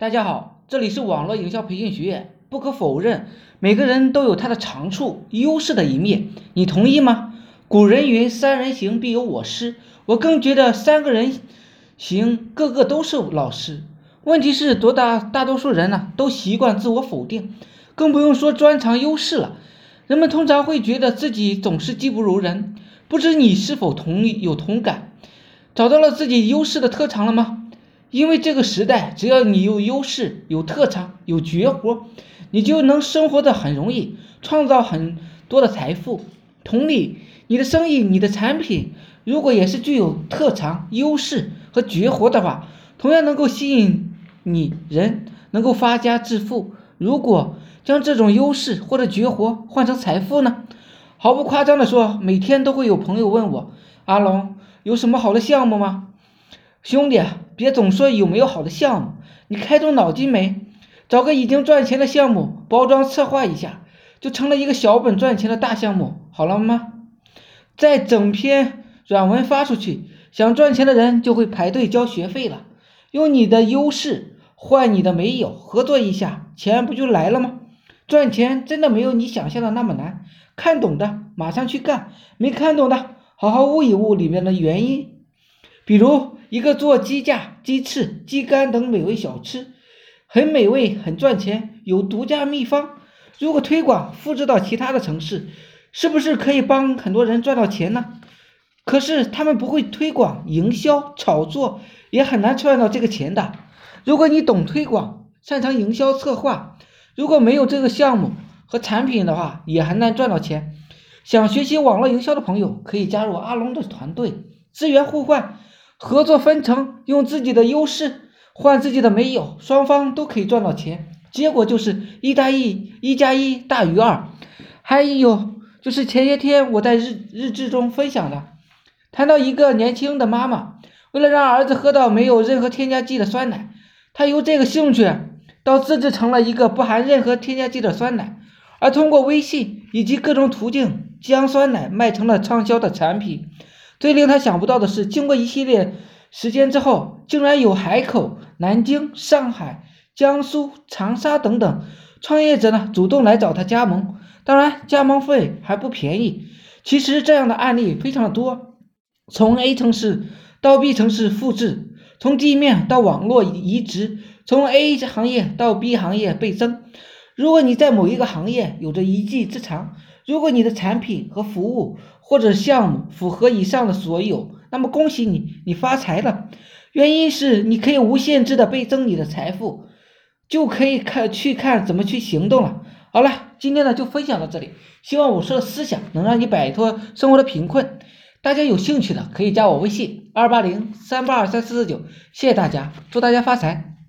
大家好，这里是网络营销培训学院。不可否认，每个人都有他的长处、优势的一面，你同意吗？古人云：“三人行，必有我师。”我更觉得三个人行，个个都是老师。问题是，多大大多数人呢，都习惯自我否定，更不用说专长优势了。人们通常会觉得自己总是技不如人。不知你是否同有同感？找到了自己优势的特长了吗？因为这个时代，只要你有优势、有特长、有绝活，你就能生活的很容易，创造很多的财富。同理，你的生意、你的产品，如果也是具有特长、优势和绝活的话，同样能够吸引你人，能够发家致富。如果将这种优势或者绝活换成财富呢？毫不夸张的说，每天都会有朋友问我：“阿龙，有什么好的项目吗？”兄弟，别总说有没有好的项目，你开动脑筋没？找个已经赚钱的项目，包装策划一下，就成了一个小本赚钱的大项目，好了吗？再整篇软文发出去，想赚钱的人就会排队交学费了。用你的优势换你的没有，合作一下，钱不就来了吗？赚钱真的没有你想象的那么难，看懂的马上去干，没看懂的好好悟一悟里面的原因。比如一个做鸡架、鸡翅、鸡肝等美味小吃，很美味、很赚钱，有独家秘方。如果推广复制到其他的城市，是不是可以帮很多人赚到钱呢？可是他们不会推广、营销、炒作，也很难赚到这个钱的。如果你懂推广、擅长营销策划，如果没有这个项目和产品的话，也很难赚到钱。想学习网络营销的朋友，可以加入阿龙的团队，资源互换。合作分成，用自己的优势换自己的没有，双方都可以赚到钱。结果就是一加一，一加一大于二。还有就是前些天我在日日志中分享的，谈到一个年轻的妈妈，为了让儿子喝到没有任何添加剂的酸奶，她由这个兴趣到自制成了一个不含任何添加剂的酸奶，而通过微信以及各种途径将酸奶卖成了畅销的产品。最令他想不到的是，经过一系列时间之后，竟然有海口、南京、上海、江苏、长沙等等创业者呢主动来找他加盟。当然，加盟费还不便宜。其实这样的案例非常的多，从 A 城市到 B 城市复制，从地面到网络移植，从 A 行业到 B 行业倍增。如果你在某一个行业有着一技之长，如果你的产品和服务或者项目符合以上的所有，那么恭喜你，你发财了。原因是你可以无限制的倍增你的财富，就可以看去看怎么去行动了。好了，今天呢就分享到这里，希望我说的思想能让你摆脱生活的贫困。大家有兴趣的可以加我微信二八零三八二三四四九，谢谢大家，祝大家发财。